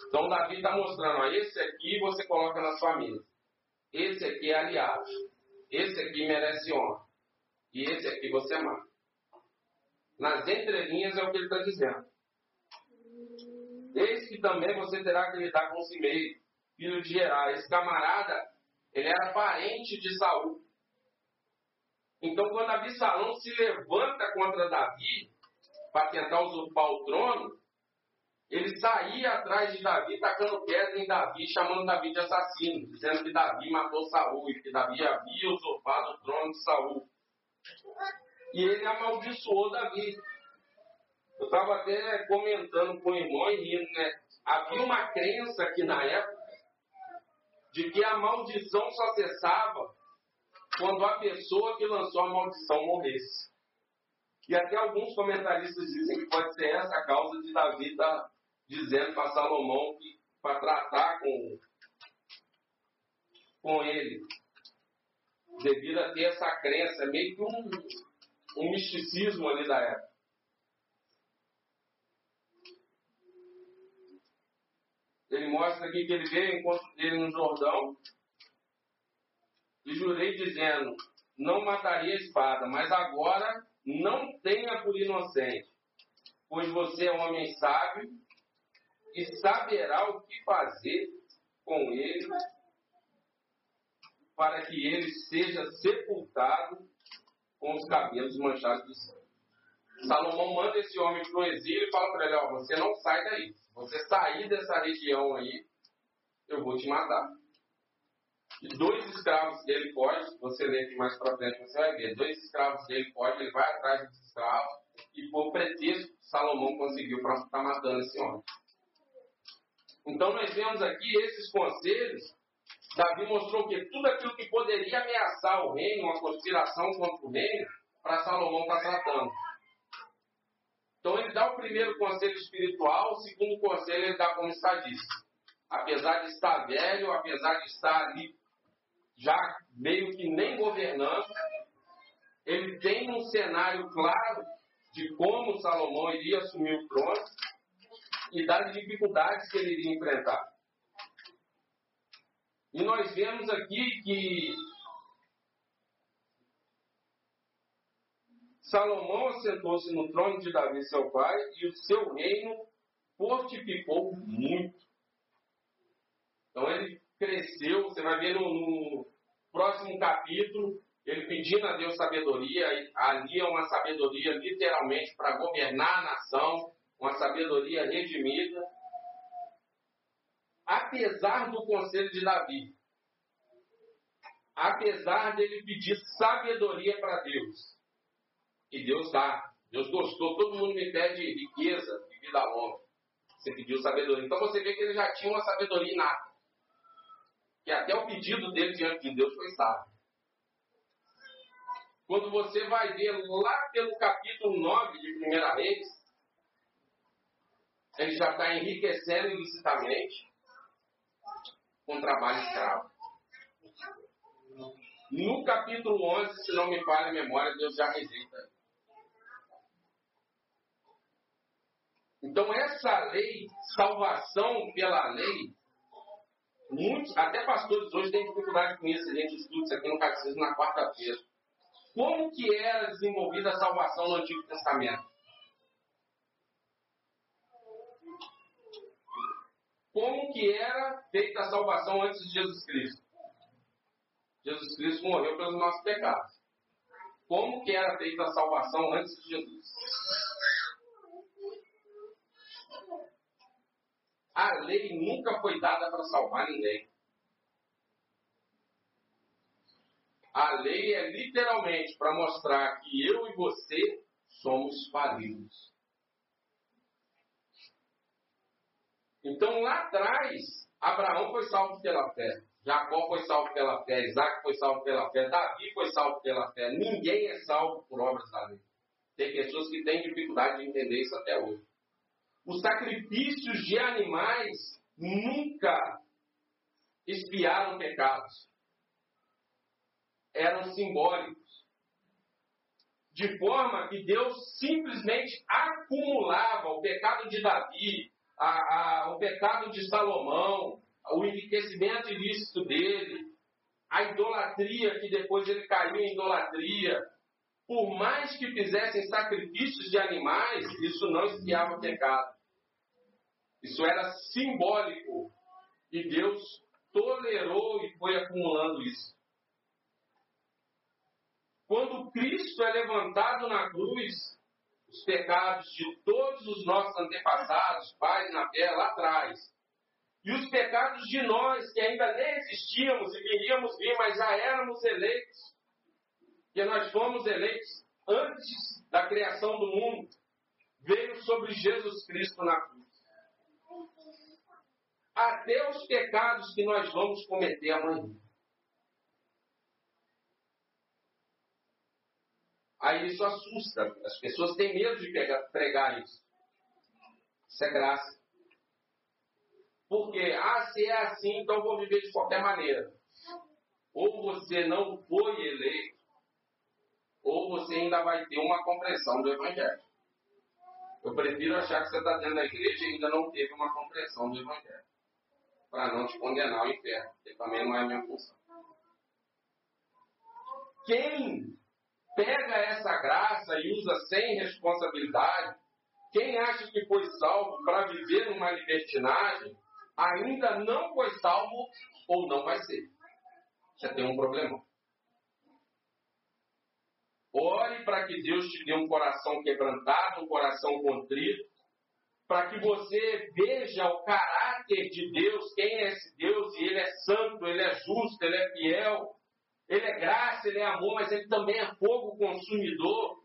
Então Davi está mostrando, ó, esse aqui você coloca na sua mesa. Esse aqui é aliado. Esse aqui merece honra. E esse aqui você mata. Nas entrelinhas é o que ele está dizendo. Eis que também você terá que lidar com Simei, filho de Gerá. Esse camarada, ele era parente de Saul. Então, quando Absalão se levanta contra Davi, para tentar usurpar o trono, ele saía atrás de Davi, tacando pedra em Davi, chamando Davi de assassino, dizendo que Davi matou Saul e que Davi havia usurpado o trono de Saul. E ele amaldiçoou Davi. Eu estava até comentando com o irmão e rindo, né? Havia uma crença aqui na época de que a maldição só cessava quando a pessoa que lançou a maldição morresse. E até alguns comentaristas dizem que pode ser essa a causa de Davi estar tá dizendo para Salomão que para tratar com, com ele, devido a ter essa crença, meio que um, um misticismo ali da época. Ele mostra aqui que ele veio ao encontro dele no Jordão e jurei dizendo: Não mataria a espada, mas agora não tenha por inocente, pois você é um homem sábio e saberá o que fazer com ele para que ele seja sepultado com os cabelos manchados de sangue. Salomão manda esse homem para o exílio e fala para ele: ó, você não sai daí. Se você sair dessa região aí, eu vou te matar. E dois escravos dele pode, você lê aqui mais para frente, você vai ver, dois escravos dele pode, ele vai atrás dos escravos, e por pretexto, Salomão conseguiu para estar matando esse homem. Então nós vemos aqui esses conselhos, Davi mostrou que tudo aquilo que poderia ameaçar o reino, uma conspiração contra o reino, para Salomão estar tá tratando. Então ele dá o primeiro conselho espiritual, o segundo conselho ele dá como estadista. Apesar de estar velho, apesar de estar ali já meio que nem governando, ele tem um cenário claro de como Salomão iria assumir o trono e das dificuldades que ele iria enfrentar. E nós vemos aqui que Salomão assentou-se no trono de Davi, seu pai, e o seu reino fortificou muito. Então ele cresceu, você vai ver no, no próximo capítulo, ele pedindo a Deus sabedoria, ali é uma sabedoria literalmente para governar a nação, uma sabedoria redimida. Apesar do conselho de Davi, apesar dele pedir sabedoria para Deus, e Deus dá. Deus gostou. Todo mundo me pede riqueza e vida longa. Você pediu sabedoria. Então você vê que ele já tinha uma sabedoria inata. Que até o pedido dele diante de Deus foi sábio. Quando você vai ver lá pelo capítulo 9 de 1 Reis, ele já está enriquecendo ilicitamente com trabalho escravo. No capítulo 11, se não me falha a memória, Deus já rejeita. Então, essa lei, salvação pela lei, muitos, até pastores hoje têm dificuldade com isso, a gente estuda isso aqui no Catecismo na quarta-feira. Como que era desenvolvida a salvação no Antigo Testamento? Como que era feita a salvação antes de Jesus Cristo? Jesus Cristo morreu pelos nossos pecados. Como que era feita a salvação antes de Jesus? A lei nunca foi dada para salvar ninguém. A lei é literalmente para mostrar que eu e você somos falidos. Então lá atrás, Abraão foi salvo pela fé. Jacó foi salvo pela fé, Isaac foi salvo pela fé, Davi foi salvo pela fé. Ninguém é salvo por obras da lei. Tem pessoas que têm dificuldade de entender isso até hoje. Os sacrifícios de animais nunca espiaram pecados. Eram simbólicos. De forma que Deus simplesmente acumulava o pecado de Davi, a, a, o pecado de Salomão, o enriquecimento ilícito dele, a idolatria, que depois ele caiu em idolatria. Por mais que fizessem sacrifícios de animais, isso não espiava pecado. Isso era simbólico. E Deus tolerou e foi acumulando isso. Quando Cristo é levantado na cruz, os pecados de todos os nossos antepassados, pais na fé lá atrás, e os pecados de nós que ainda nem existíamos e viríamos vir, mas já éramos eleitos, que nós fomos eleitos antes da criação do mundo, veio sobre Jesus Cristo na cruz. Até os pecados que nós vamos cometer amanhã. Aí isso assusta. As pessoas têm medo de pregar isso. Isso é graça. Porque, ah, se é assim, então vou viver de qualquer maneira. Ou você não foi eleito, ou você ainda vai ter uma compreensão do Evangelho. Eu prefiro achar que você está dentro da igreja e ainda não teve uma compreensão do Evangelho. Para não te condenar ao inferno, que também não é a minha função. Quem pega essa graça e usa sem responsabilidade, quem acha que foi salvo para viver numa libertinagem, ainda não foi salvo ou não vai ser. Você tem um problema. Ore para que Deus te dê um coração quebrantado, um coração contrito, para que você veja o caráter de Deus, quem é esse Deus, e Ele é santo, Ele é justo, Ele é fiel, Ele é graça, Ele é amor, mas Ele também é fogo consumidor.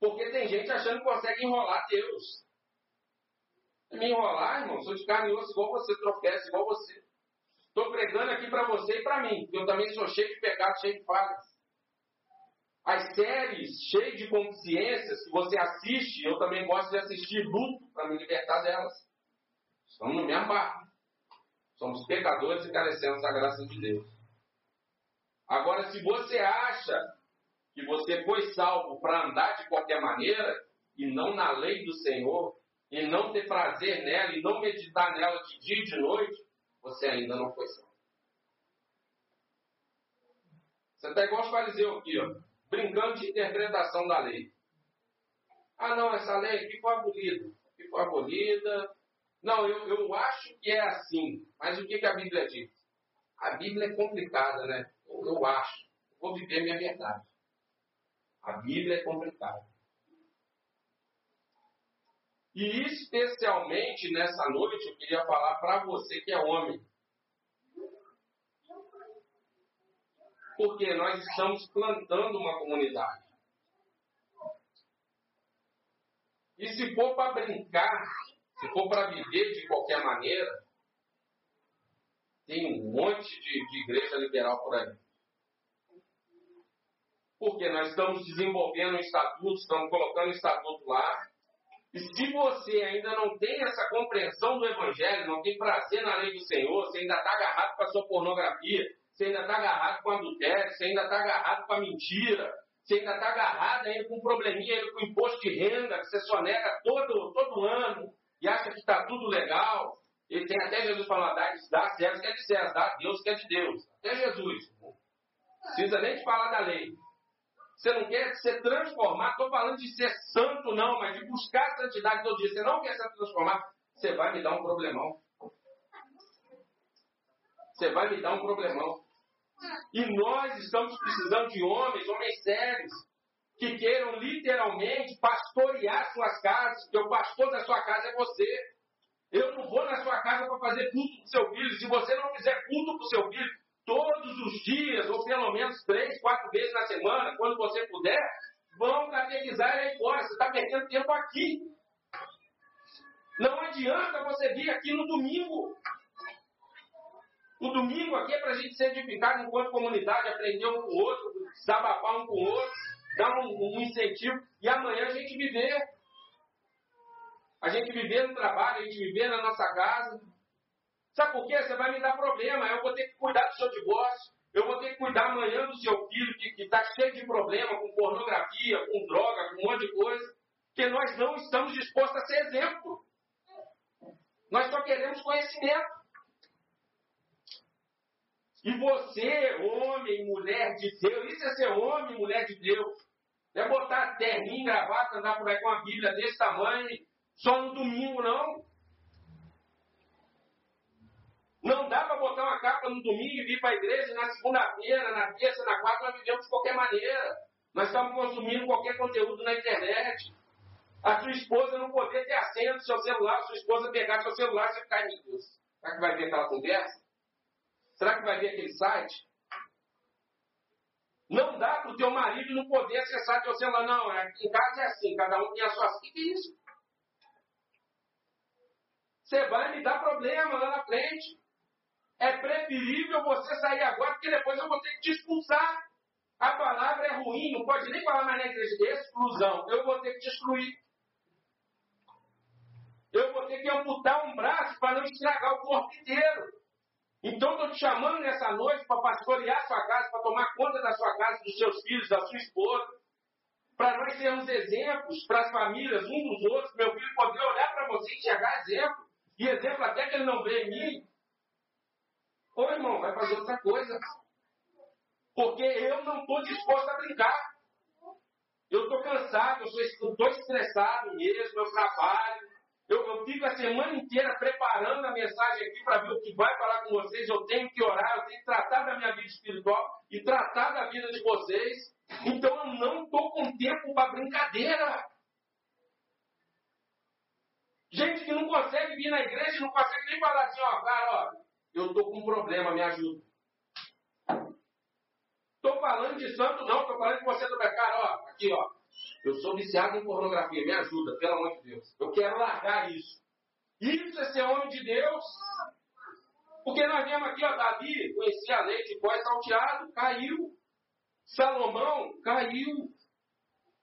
Porque tem gente achando que consegue enrolar Deus me enrolar, irmão, sou de carne e osso igual você, tropeço igual você. Estou pregando aqui para você e para mim, eu também sou cheio de pecados, cheio de falhas. As séries cheias de consciências que você assiste, eu também gosto de assistir luto para me libertar delas. Estamos no mesmo barco. Somos pecadores e carecemos da graça de Deus. Agora, se você acha que você foi salvo para andar de qualquer maneira e não na lei do Senhor, e não ter prazer nela e não meditar nela de dia e de noite, você ainda não foi salvo. Você está igual os fariseus aqui, ó, brincando de interpretação da lei. Ah, não, essa lei aqui foi abolida. Aqui foi abolida. Não, eu, eu acho que é assim. Mas o que, que a Bíblia diz? A Bíblia é complicada, né? Eu, eu acho. Vou viver minha verdade. A Bíblia é complicada. E especialmente nessa noite eu queria falar para você que é homem. Porque nós estamos plantando uma comunidade. E se for para brincar, se for para viver de qualquer maneira, tem um monte de, de igreja liberal por aí. Porque nós estamos desenvolvendo um estatuto, estamos colocando um estatuto lá, e se você ainda não tem essa compreensão do Evangelho, não tem prazer na lei do Senhor, você ainda está agarrado com a sua pornografia, você ainda está agarrado com adultério, você ainda está agarrado com a mentira, você ainda está agarrado ainda com um probleminha com imposto de renda, que você só nega todo, todo ano e acha que está tudo legal. E tem até Jesus falando, dá, dá César que é de César, dá Deus que é de Deus. Até Jesus. Não precisa nem te falar da lei. Você não quer ser transformado, estou falando de ser santo, não, mas de buscar a santidade todo dia. Você não quer ser transformado, você vai me dar um problemão. Você vai me dar um problemão. E nós estamos precisando de homens, homens sérios, que queiram literalmente pastorear suas casas, porque o pastor da sua casa é você. Eu não vou na sua casa para fazer culto para o seu filho. Se você não fizer culto para o seu filho todos os dias, ou pelo menos três, quatro vezes na semana, quando você puder, vão catequizar ele aí fora. Você está perdendo tempo aqui. Não adianta você vir aqui no domingo. O domingo aqui é para a gente ser edificado enquanto comunidade, aprender um com o outro, desabafar um com o outro, dar um, um incentivo e amanhã a gente viver. A gente viver no trabalho, a gente viver na nossa casa. Sabe por quê? Você vai me dar problema. Eu vou ter que cuidar do seu divórcio. Eu vou ter que cuidar amanhã do seu filho que está cheio de problema com pornografia, com droga, com um monte de coisa. Porque nós não estamos dispostos a ser exemplo. Nós só queremos conhecimento. E você, homem, mulher de Deus, isso é ser homem, mulher de Deus. Não é botar terninho, gravata, andar por aí com a Bíblia desse tamanho, só no domingo, não. Não dá para botar uma capa no domingo e vir para a igreja na segunda-feira, na terça, na quarta, nós vivemos de qualquer maneira. Nós estamos consumindo qualquer conteúdo na internet. A sua esposa não poder ter a senha do seu celular, a sua esposa pegar seu celular e você ficar, Deus, será que vai ver aquela conversa? Será que vai ver aquele site? Não dá para o teu marido não poder acessar teu celular. Não, aqui em casa é assim, cada um tem a sua. O que é isso? Você vai me dar problema lá na frente. É preferível você sair agora, porque depois eu vou ter que te expulsar. A palavra é ruim, não pode nem falar mais na igreja. Exclusão. Eu vou ter que te excluir. Eu vou ter que amputar um braço para não estragar o corpo inteiro. Então estou te chamando nessa noite para pastorear sua casa, para tomar conta da sua casa, dos seus filhos, da sua esposa, para nós sermos exemplos para as famílias, uns dos outros, meu filho poder olhar para você e enxergar exemplo, e exemplo até que ele não vê em mim. Ô irmão, vai fazer outra coisa. Porque eu não estou disposto a brincar. Eu estou cansado, eu estou estressado mesmo, eu trabalho, eu, eu fico a semana inteira preparando a mensagem aqui para ver o que vai falar com vocês. Eu tenho que orar, eu tenho que tratar da minha vida espiritual e tratar da vida de vocês. Então eu não estou com tempo para brincadeira. Gente que não consegue vir na igreja, não consegue nem falar assim, ó, cara, ó, eu estou com um problema, me ajuda. Estou falando de santo, não, estou falando de você do mercado, ó, aqui, ó. Eu sou viciado em pornografia, me ajuda, pelo amor de Deus. Eu quero largar isso. Isso é ser homem de Deus. Porque nós vemos aqui, ó, Davi conhecia a lei de pó salteado, caiu. Salomão caiu.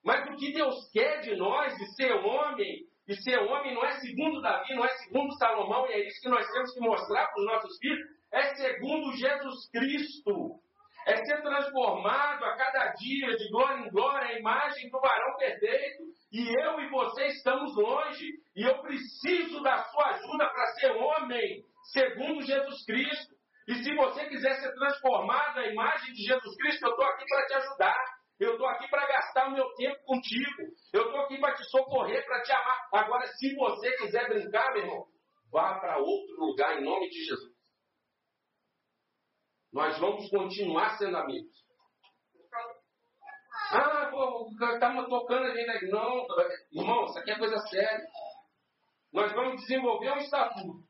Mas o que Deus quer de nós, de ser homem, de ser homem não é segundo Davi, não é segundo Salomão, e é isso que nós temos que mostrar para os nossos filhos, é segundo Jesus Cristo é ser transformado a cada dia, de glória em glória, a imagem do varão perfeito. E eu e você estamos longe, e eu preciso da sua ajuda para ser homem, segundo Jesus Cristo. E se você quiser ser transformado à imagem de Jesus Cristo, eu estou aqui para te ajudar. Eu estou aqui para gastar o meu tempo contigo. Eu estou aqui para te socorrer, para te amar. Agora, se você quiser brincar, meu irmão, vá para outro lugar em nome de Jesus. Nós vamos continuar sendo amigos. Ah, pô, estamos tocando ali, né? Não, irmão, isso aqui é coisa séria. Nós vamos desenvolver um estatuto.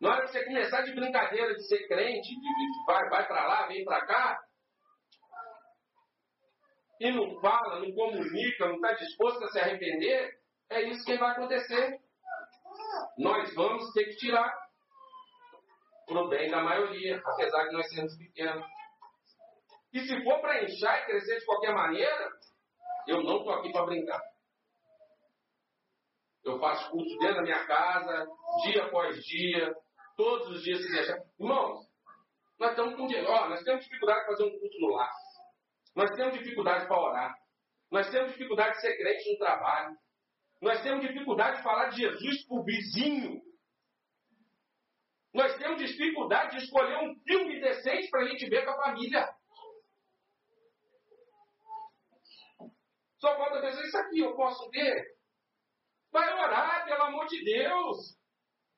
Na hora que você começar de brincadeira de ser crente, de, de vai, vai para lá, vem para cá, e não fala, não comunica, não está disposto a se arrepender, é isso que vai acontecer. Nós vamos ter que tirar para o bem da maioria, apesar de nós sermos pequenos. E se for para inchar e crescer de qualquer maneira, eu não estou aqui para brincar. Eu faço culto dentro da minha casa, dia após dia, todos os dias se deixar. Irmãos, Nós estamos com ó, nós temos dificuldade de fazer um culto no lar. Nós temos dificuldade para orar. Nós temos dificuldade de ser crente no trabalho. Nós temos dificuldade de falar de Jesus para o vizinho. Nós temos dificuldade de escolher um filme decente para a gente ver com a família. Só falta dizer isso aqui, eu posso ver. Vai orar, pelo amor de Deus.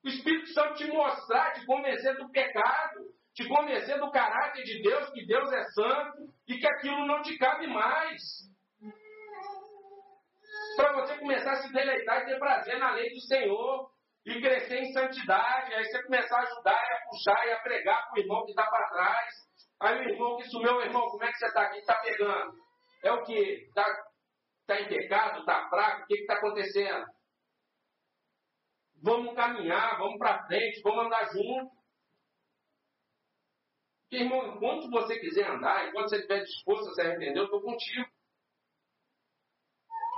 O Espírito Santo te mostrar, te convencer do pecado, te convencer do caráter de Deus, que Deus é santo e que aquilo não te cabe mais. Para você começar a se deleitar e ter prazer na lei do Senhor e crescer em santidade, aí você começar a ajudar e a puxar e a pregar para o irmão que está para trás. Aí o irmão que sumiu, irmão, como é que você está aqui? Está pegando? É o que? Está tá em pecado? Está fraco? O que está acontecendo? Vamos caminhar, vamos para frente, vamos andar junto. Porque, irmão, enquanto você quiser andar, enquanto você estiver disposto a se arrepender, eu estou contigo.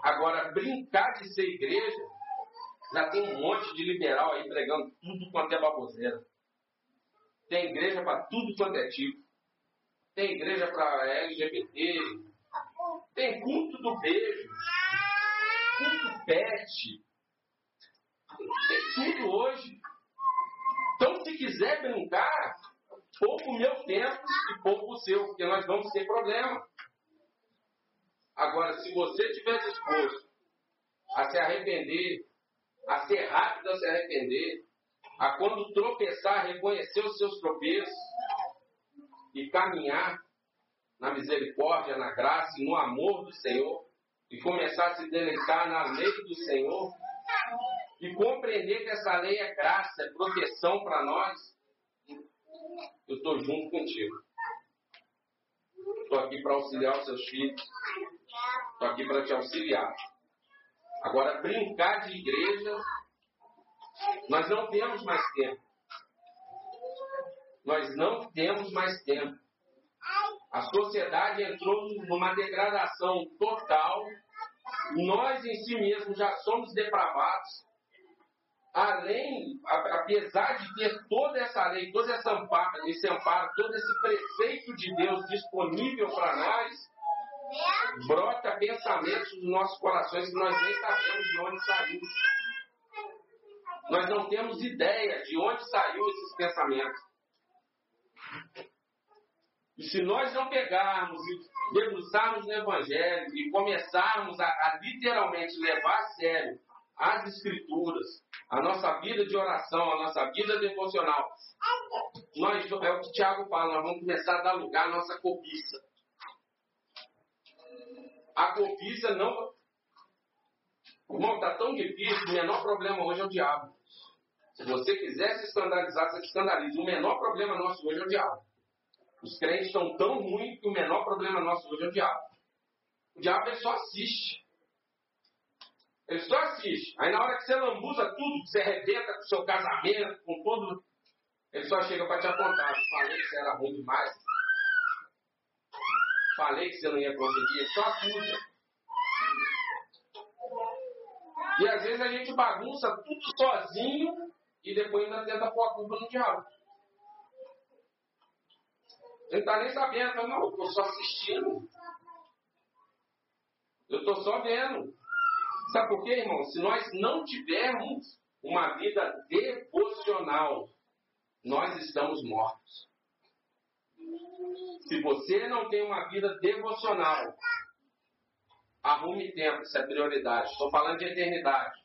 Agora, brincar de ser igreja, já tem um monte de liberal aí pregando tudo quanto é baboseira. Tem igreja para tudo quanto é tipo. Tem igreja para LGBT. Tem culto do beijo. Culto pet. Tem tudo hoje. Então, se quiser brincar, pouco o meu tempo e pouco o seu, porque nós vamos ter problema. Agora, se você estiver disposto a se arrepender, a ser rápido a se arrepender, a quando tropeçar, reconhecer os seus tropeços e caminhar na misericórdia, na graça e no amor do Senhor, e começar a se deleitar na lei do Senhor, e compreender que essa lei é graça, é proteção para nós, eu estou junto contigo. Estou aqui para auxiliar os seus filhos. Estou aqui para te auxiliar. Agora, brincar de igreja, nós não temos mais tempo. Nós não temos mais tempo. A sociedade entrou numa degradação total. Nós em si mesmos já somos depravados além, apesar de ter toda essa lei, toda essa amparo, esse amparo, todo esse preceito de Deus disponível para nós, brota pensamentos nos nossos corações que nós nem sabemos de onde saiu. Nós não temos ideia de onde saiu esses pensamentos. E se nós não pegarmos e debruçarmos no Evangelho e começarmos a, a literalmente levar a sério as Escrituras, a nossa vida de oração, a nossa vida devocional. Nós, é o que Tiago fala, nós vamos começar a dar lugar à nossa cobiça. A cobiça não. Irmão, está tão difícil, o menor problema hoje é o diabo. Se você quiser se escandalizar, você se escandaliza. O menor problema nosso hoje é o diabo. Os crentes estão tão ruins que o menor problema nosso hoje é o diabo. O diabo ele só assiste. Ele só assiste. Aí na hora que você lambuza tudo, que você arrebenta com o seu casamento, com tudo, ele só chega para te apontar. Falei que você era ruim demais. Falei que você não ia conseguir. Ele só acusa. E às vezes a gente bagunça tudo sozinho e depois ainda tenta pôr a culpa no diabo. Ele não está nem sabendo. Não, eu estou só assistindo. Eu estou só vendo. Sabe por quê, irmão? Se nós não tivermos uma vida devocional, nós estamos mortos. Se você não tem uma vida devocional, arrume tempo, isso é prioridade. Estou falando de eternidade.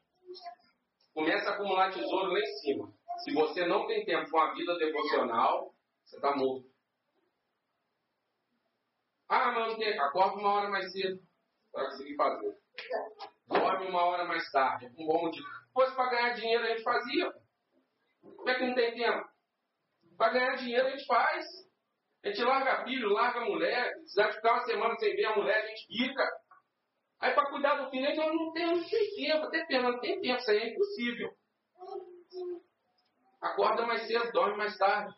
Começa a acumular tesouro lá em cima. Se você não tem tempo com a vida devocional, você está morto. Ah, mas não tem. Acorda uma hora mais cedo para conseguir fazer dorme uma hora mais tarde, um bom motivo. Se fosse para ganhar dinheiro, a gente fazia. Como é que não tem tempo? Para ganhar dinheiro, a gente faz. A gente larga filho, larga mulher. Se precisar ficar uma semana sem ver a mulher, a gente fica. Aí, para cuidar do filho, a gente não tem, não tem tempo. Até pena, não tem tempo. Isso aí é impossível. Acorda mais cedo, dorme mais tarde.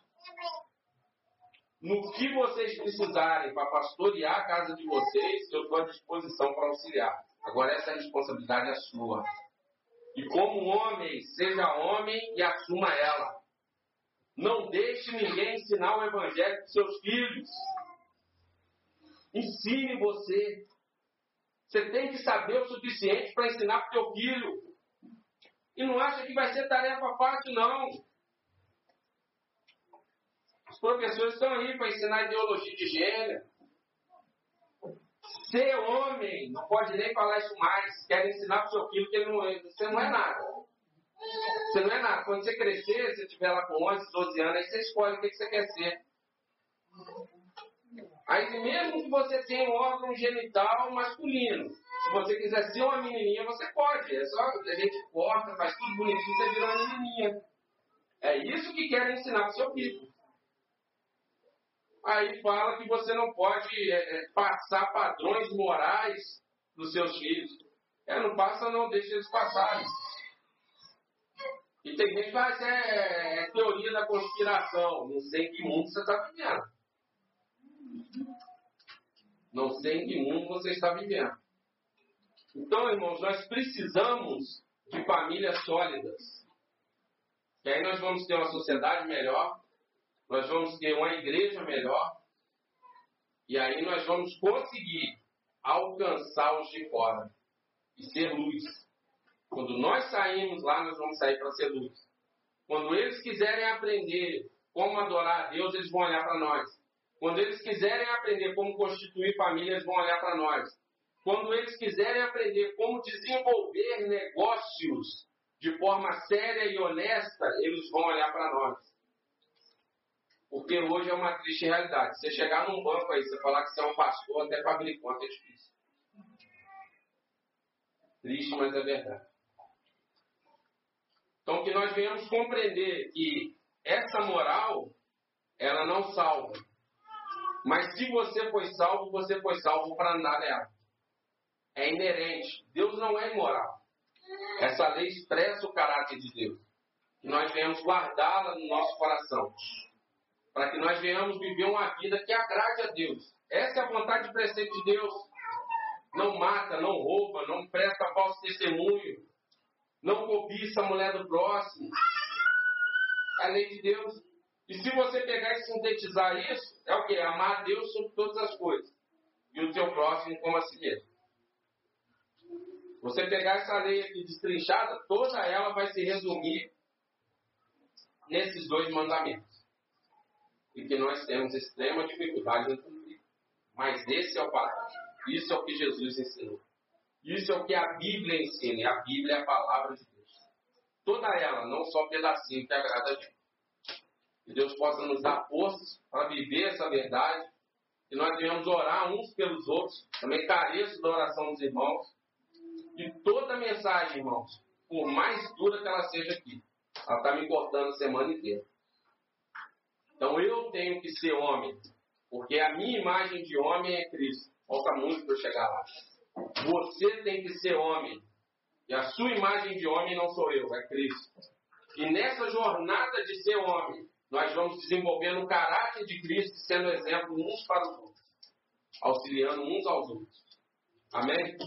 No que vocês precisarem para pastorear a casa de vocês, eu estou à disposição para auxiliar. Agora essa responsabilidade é sua. E como homem, seja homem e assuma ela. Não deixe ninguém ensinar o evangelho para seus filhos. Ensine você. Você tem que saber o suficiente para ensinar para o teu filho. E não acha que vai ser tarefa fácil, não. Os professores estão aí para ensinar ideologia de gênero. Ser homem, não pode nem falar isso mais. Quer ensinar para o seu filho que ele não, é, você não é nada. Você não é nada. Quando você crescer, você estiver lá com 11, 12 anos, aí você escolhe o que você quer ser. Aí mesmo que você tenha um órgão genital masculino, se você quiser ser uma menininha, você pode. É só a gente corta, faz tudo bonitinho, você vira uma menininha. É isso que querem ensinar para o seu filho. Aí fala que você não pode é, é passar padrões morais dos seus filhos. É, não passa, não, deixa eles passarem. E tem gente que isso é, é teoria da conspiração. Não sei em que mundo você está vivendo. Não sei em que mundo você está vivendo. Então, irmãos, nós precisamos de famílias sólidas. E aí nós vamos ter uma sociedade melhor, nós vamos ter uma igreja melhor, e aí nós vamos conseguir alcançar os de fora e ser luz. Quando nós saímos lá, nós vamos sair para ser luz. Quando eles quiserem aprender como adorar a Deus, eles vão olhar para nós. Quando eles quiserem aprender como constituir família, eles vão olhar para nós. Quando eles quiserem aprender como desenvolver negócios de forma séria e honesta, eles vão olhar para nós. Porque hoje é uma triste realidade. Você chegar num banco aí, você falar que você é um pastor, até para abrir conta é difícil. Triste, mas é verdade. Então, que nós venhamos compreender que essa moral, ela não salva. Mas se você foi salvo, você foi salvo para andar nela. É inerente. Deus não é imoral. Essa lei expressa o caráter de Deus. Que nós venhamos guardá-la no nosso coração. Para que nós venhamos viver uma vida que agrade a Deus. Essa é a vontade presente de Deus. Não mata, não rouba, não presta falso testemunho. Não cobiça a mulher do próximo. É a lei de Deus. E se você pegar e sintetizar isso, é o que? Amar a Deus sobre todas as coisas. E o teu próximo como a si mesmo. Você pegar essa lei aqui destrinchada, toda ela vai se resumir nesses dois mandamentos. E que nós temos extrema dificuldade em cumprir. Mas esse é o padrão. Isso é o que Jesus ensinou. Isso é o que a Bíblia ensina. E a Bíblia é a palavra de Deus. Toda ela, não só pedacinho que agrada a Deus. Que Deus possa nos dar forças para viver essa verdade. Que nós venhamos orar uns pelos outros. Também careço da oração dos irmãos. E toda mensagem, irmãos, por mais dura que ela seja aqui, ela está me cortando a semana inteira. Então eu tenho que ser homem. Porque a minha imagem de homem é Cristo. Falta muito para eu chegar lá. Você tem que ser homem. E a sua imagem de homem não sou eu, é Cristo. E nessa jornada de ser homem, nós vamos desenvolvendo o caráter de Cristo, sendo exemplo uns para os outros, auxiliando uns aos outros. Amém?